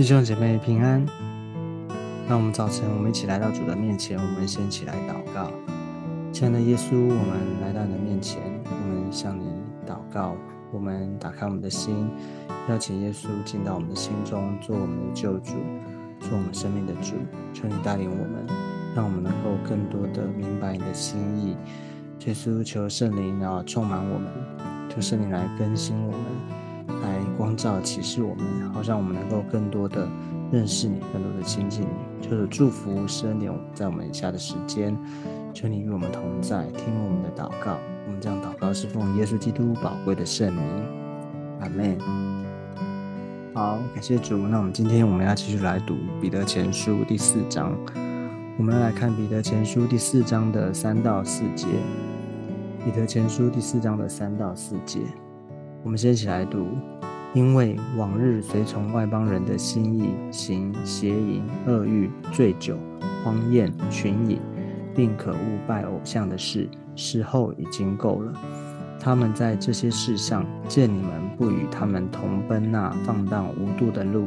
弟兄姐妹平安。那我们早晨，我们一起来到主的面前，我们先起来祷告。亲爱的耶稣，我们来到你的面前，我们向你祷告。我们打开我们的心，邀请耶稣进到我们的心中，做我们的救主，做我们生命的主。求你带领我们，让我们能够更多的明白你的心意。耶稣，求圣灵啊充满我们，求圣灵来更新我们，来光照启示我们，好让我们能够更多的认识你，更多的亲近你。求主祝福施恩点在我们以下的时间，求你与我们同在，听我们的祷告。我们这样祷告是奉耶稣基督宝贵的圣名，阿门。好，感谢主。那我们今天我们要继续来读彼得前书第四章，我们来看彼得前书第四章的三到四节。彼得前书第四章的三到四节，我们先一起来读。因为往日随从外邦人的心意行邪淫、恶欲、醉酒、荒宴、群饮，并可恶拜偶像的事，时候已经够了。他们在这些事上见你们不与他们同奔那放荡无度的路，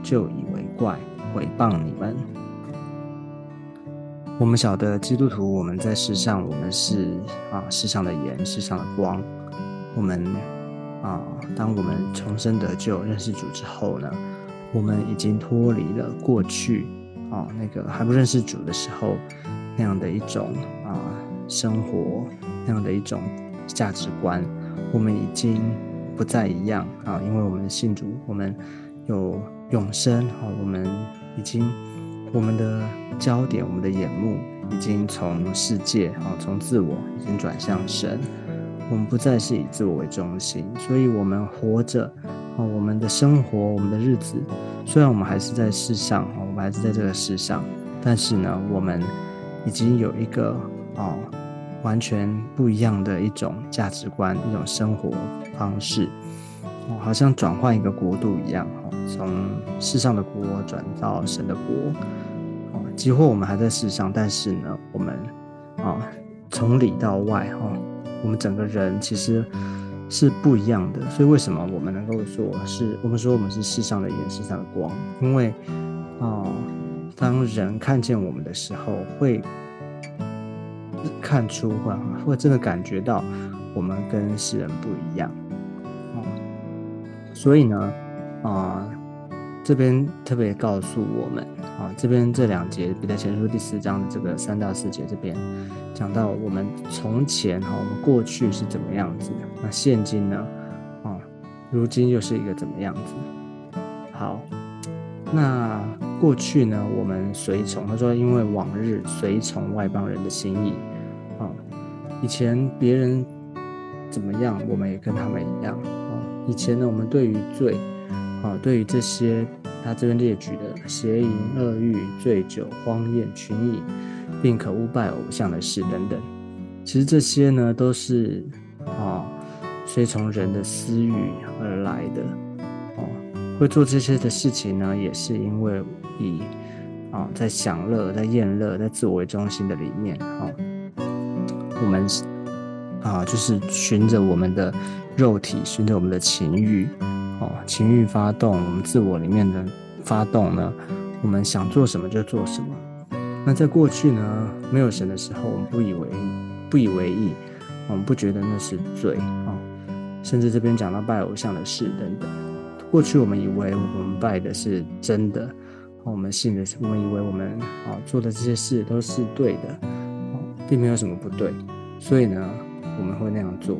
就以为怪，毁谤你们。我们晓得基督徒，我们在世上，我们是啊世上的盐，世上的光。我们啊，当我们重生得救、认识主之后呢，我们已经脱离了过去啊那个还不认识主的时候那样的一种啊生活，那样的一种价值观。我们已经不再一样啊，因为我们信主，我们有永生啊，我们已经。我们的焦点，我们的眼目已经从世界啊，从自我已经转向神。我们不再是以自我为中心，所以我们活着啊，我们的生活，我们的日子，虽然我们还是在世上，我们还是在这个世上，但是呢，我们已经有一个啊，完全不一样的一种价值观，一种生活方式，哦好像转换一个国度一样哈，从世上的国转到神的国。哦几乎我们还在世上，但是呢，我们啊，从里到外哈，我们整个人其实是不一样的。所以为什么我们能够说是我们说我们是世上的盐，世上的光？因为啊，当人看见我们的时候，会看出或会真的感觉到我们跟世人不一样。所以呢，啊。这边特别告诉我们啊，这边这两节彼得前书第四章的这个三到四节这边讲到我们从前哈，我们过去是怎么样子，那现今呢啊，如今又是一个怎么样子？好，那过去呢，我们随从他说，因为往日随从外邦人的心意啊，以前别人怎么样，我们也跟他们一样啊。以前呢，我们对于罪。啊，对于这些他这边列举的邪淫、恶欲、醉酒、荒宴、群饮，并可污拜偶像的事等等，其实这些呢都是啊，随从人的私欲而来的。哦，会做这些的事情呢，也是因为以啊，在享乐、在厌乐、在自我为中心的里面啊，我们啊，就是循着我们的肉体，循着我们的情欲。哦，情欲发动，我们自我里面的发动呢，我们想做什么就做什么。那在过去呢，没有神的时候，我们不以为不以为意，我们不觉得那是罪啊。甚至这边讲到拜偶像的事等等，过去我们以为我们拜的是真的，我们信的是，我们以为我们啊做的这些事都是对的，并没有什么不对，所以呢，我们会那样做。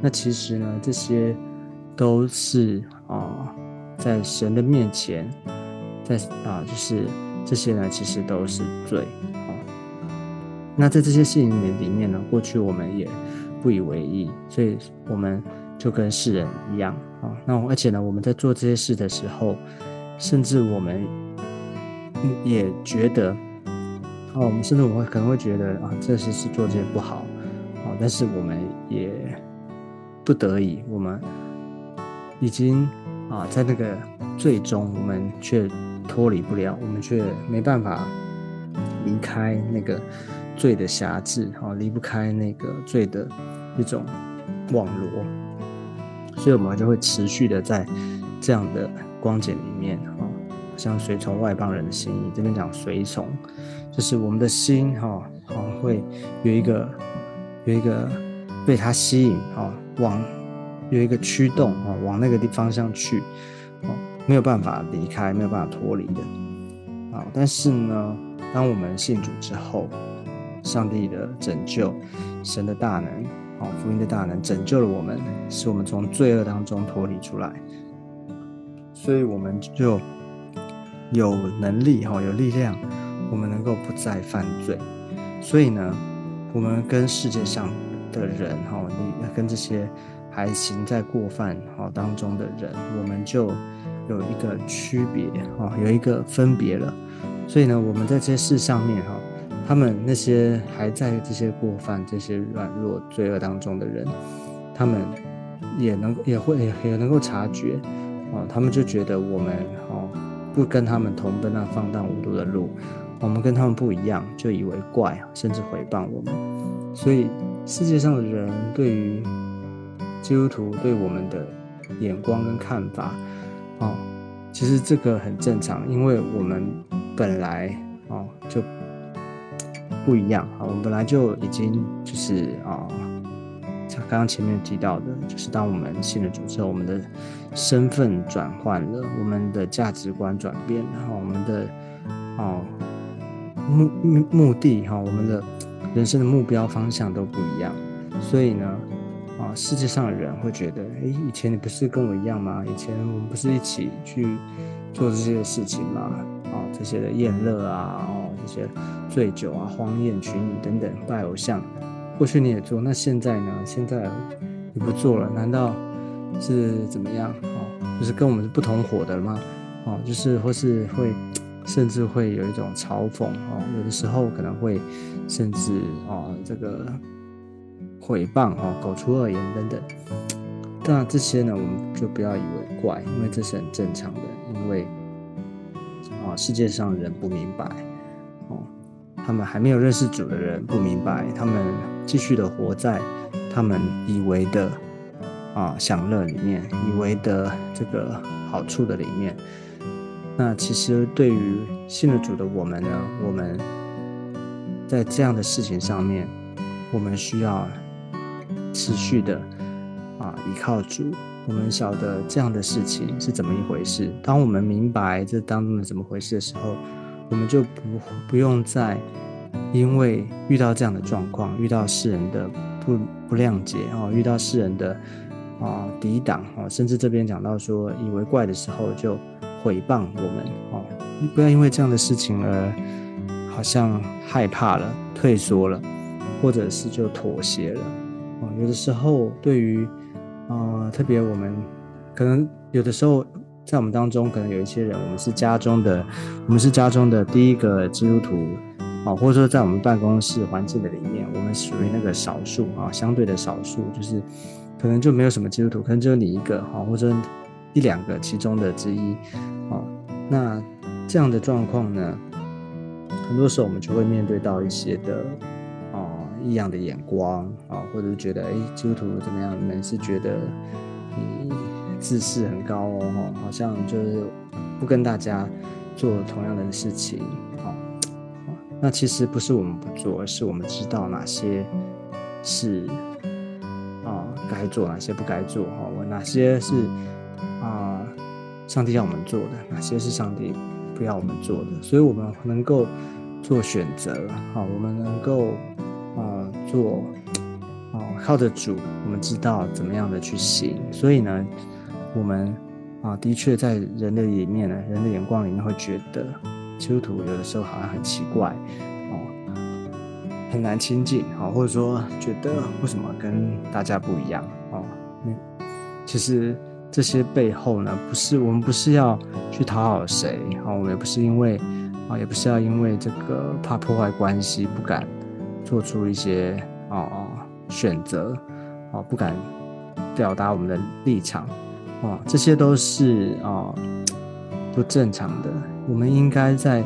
那其实呢，这些。都是啊，在神的面前，在啊，就是这些呢，其实都是罪啊。那在这些事情里面呢，过去我们也不以为意，所以我们就跟世人一样啊。那而且呢，我们在做这些事的时候，甚至我们也觉得，哦，我们甚至我们可能会觉得啊，这些事做这些不好啊，但是我们也不得已，我们。已经啊，在那个最终，我们却脱离不了，我们却没办法离开那个罪的辖制，哈，离不开那个罪的一种网罗，所以我们就会持续的在这样的光景里面啊，像随从外邦人的心意，这边讲随从，就是我们的心哈，好会有一个有一个被他吸引啊，往有一个驱动啊，往那个地方向去，哦，没有办法离开，没有办法脱离的啊。但是呢，当我们信主之后，上帝的拯救，神的大能。好，福音的大能拯救了我们，使我们从罪恶当中脱离出来，所以我们就有能力哈，有力量，我们能够不再犯罪。所以呢，我们跟世界上的人哈，你跟这些还行在过犯哈当中的人，我们就有一个区别哈，有一个分别了。所以呢，我们在这些事上面哈。他们那些还在这些过犯、这些软弱、罪恶当中的人，他们也能也会也能够察觉，哦，他们就觉得我们哦不跟他们同奔那放荡无度的路，我们跟他们不一样，就以为怪，甚至诽谤我们。所以世界上的人对于基督徒对我们的眼光跟看法，哦，其实这个很正常，因为我们本来哦就。不一样啊！我们本来就已经就是啊，像刚刚前面提到的，就是当我们信了主之后，我们的身份转换了，我们的价值观转变，然后我们的哦目目目的哈，我们的人生的目标方向都不一样。所以呢，啊，世界上的人会觉得，哎，以前你不是跟我一样吗？以前我们不是一起去做这些事情吗？啊，这些的宴乐啊，哦，这些。醉酒啊，荒宴群女等等，拜偶像。过去你也做，那现在呢？现在你不做了，难道是怎么样？哦，就是跟我们是不同伙的吗？哦，就是或是会，甚至会有一种嘲讽哦，有的时候可能会甚至哦，这个毁谤哦，口出恶言等等。那这些呢，我们就不要以为怪，因为这是很正常的，因为啊，世界上人不明白哦。他们还没有认识主的人不明白，他们继续的活在他们以为的啊享乐里面，以为的这个好处的里面。那其实对于信了主的我们呢，我们在这样的事情上面，我们需要持续的啊依靠主。我们晓得这样的事情是怎么一回事。当我们明白这当中的怎么回事的时候，我们就不不用再因为遇到这样的状况，遇到世人的不不谅解哦，遇到世人的啊抵挡哦，甚至这边讲到说以为怪的时候就毁谤我们哦，不要因为这样的事情而好像害怕了、退缩了，或者是就妥协了哦。有的时候对于啊，特别我们可能有的时候。在我们当中，可能有一些人，我们是家中的，我们是家中的第一个基督徒，啊，或者说在我们办公室环境的里面，我们属于那个少数啊，相对的少数，就是可能就没有什么基督徒，可能只有你一个哈，或者一两个其中的之一，啊，那这样的状况呢，很多时候我们就会面对到一些的异样的眼光啊，或者是觉得哎，基督徒怎么样？你们是觉得你？自视很高哦，好像就是不跟大家做同样的事情，哦，那其实不是我们不做，而是我们知道哪些是啊该做，哪些不该做，哈，我哪些是啊上帝要我们做的，哪些是上帝不要我们做的，所以我们能够做选择，好，我们能够做哦靠着主，我们知道怎么样的去行，所以呢。我们啊，的确在人的里面呢，人的眼光里面会觉得基督徒有的时候好像很奇怪哦，很难亲近啊，或者说觉得为什么跟大家不一样哦？那其实这些背后呢，不是我们不是要去讨好谁啊，我们也不是因为啊，也不是要因为这个怕破坏关系不敢做出一些啊选择啊，不敢表达我们的立场。哦，这些都是啊不正常的。我们应该在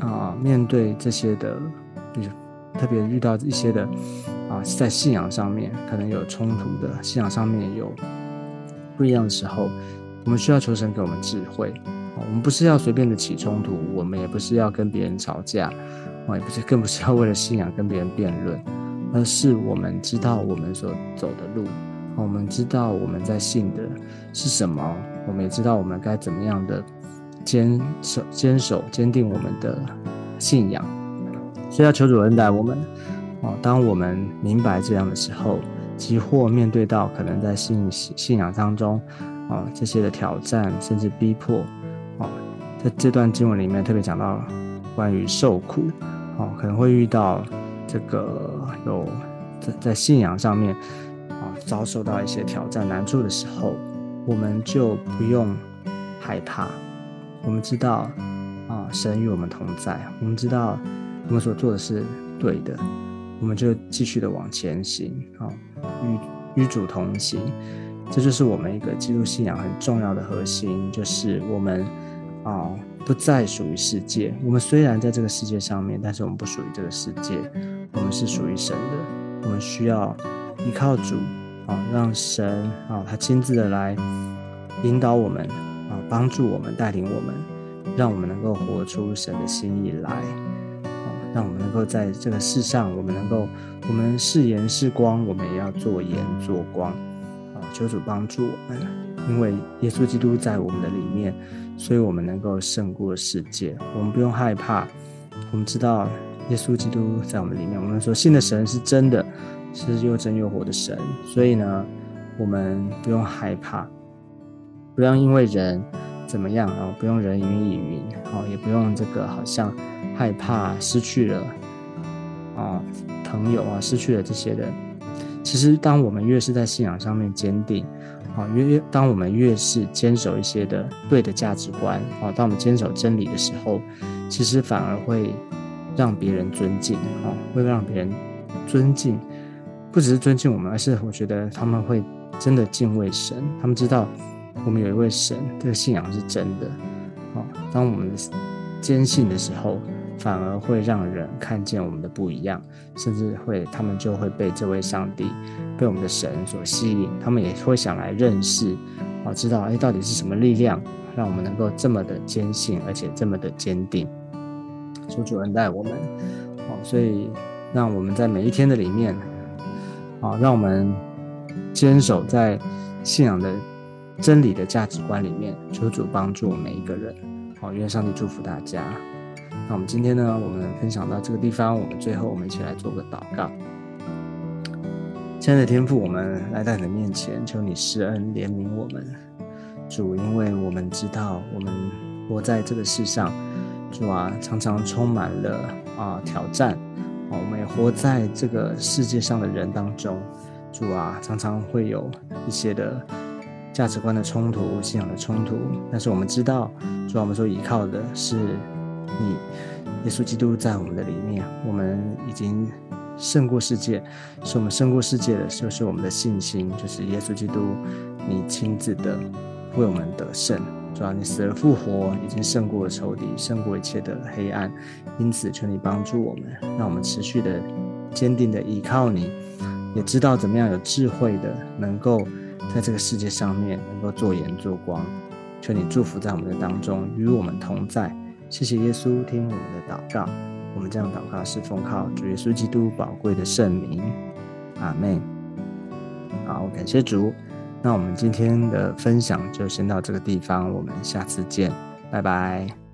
啊面对这些的，特别遇到一些的啊在信仰上面可能有冲突的，信仰上面有不一样的时候，我们需要求神给我们智慧。我们不是要随便的起冲突，我们也不是要跟别人吵架，啊，也不是，更不是要为了信仰跟别人辩论，而是我们知道我们所走的路，我们知道我们在信的是什么，我们也知道我们该怎么样的坚守、坚守、坚定我们的信仰。所以要求主恩待我们，哦，当我们明白这样的时候，即或面对到可能在信信仰当中，哦，这些的挑战甚至逼迫。哦，在这段经文里面特别讲到关于受苦，哦，可能会遇到这个有在在信仰上面啊遭受到一些挑战难处的时候，我们就不用害怕。我们知道啊，神与我们同在，我们知道我们所做的是对的，我们就继续的往前行，啊，与与主同行。这就是我们一个基督信仰很重要的核心，就是我们。啊，不再属于世界。我们虽然在这个世界上面，但是我们不属于这个世界，我们是属于神的。我们需要依靠主，啊，让神啊，他亲自的来引导我们，啊，帮助我们，带领我们，让我们能够活出神的心意来，啊，让我们能够在这个世上，我们能够，我们是盐是光，我们也要做盐做光，啊，求主帮助我们，因为耶稣基督在我们的里面。所以，我们能够胜过世界，我们不用害怕。我们知道耶稣基督在我们里面。我们说信的神是真的，是又真又活的神。所以呢，我们不用害怕，不要因为人怎么样啊，不用人云亦云，哦，也不用这个好像害怕失去了啊朋友啊，失去了这些人。其实，当我们越是在信仰上面坚定。啊，越越当我们越是坚守一些的对的价值观，啊，当我们坚守真理的时候，其实反而会让别人尊敬，啊，会让别人尊敬，不只是尊敬我们，而是我觉得他们会真的敬畏神，他们知道我们有一位神，这个信仰是真的，啊，当我们坚信的时候。反而会让人看见我们的不一样，甚至会他们就会被这位上帝、被我们的神所吸引，他们也会想来认识，啊，知道哎，到底是什么力量让我们能够这么的坚信，而且这么的坚定。求主恩待我们，哦，所以让我们在每一天的里面，啊，让我们坚守在信仰的真理的价值观里面。求主帮助每一个人，好，愿上帝祝福大家。那我们今天呢，我们分享到这个地方。我们最后，我们一起来做个祷告。亲爱的天父，我们来到你的面前，求你施恩怜悯我们。主，因为我们知道，我们活在这个世上，主啊，常常充满了啊挑战。我们也活在这个世界上的人当中，主啊，常常会有一些的价值观的冲突、信仰的冲突。但是我们知道，主啊，我们所依靠的是。你，耶稣基督在我们的里面，我们已经胜过世界。是我们胜过世界的，就是我们的信心，就是耶稣基督，你亲自的为我们得胜。主要你死而复活，已经胜过了仇敌，胜过一切的黑暗。因此，求你帮助我们，让我们持续的坚定的依靠你，也知道怎么样有智慧的，能够在这个世界上面能够做盐做光。求你祝福在我们的当中，与我们同在。谢谢耶稣听我们的祷告，我们这样祷告是奉靠主耶稣基督宝贵的圣名，阿妹。好，感谢主。那我们今天的分享就先到这个地方，我们下次见，拜拜。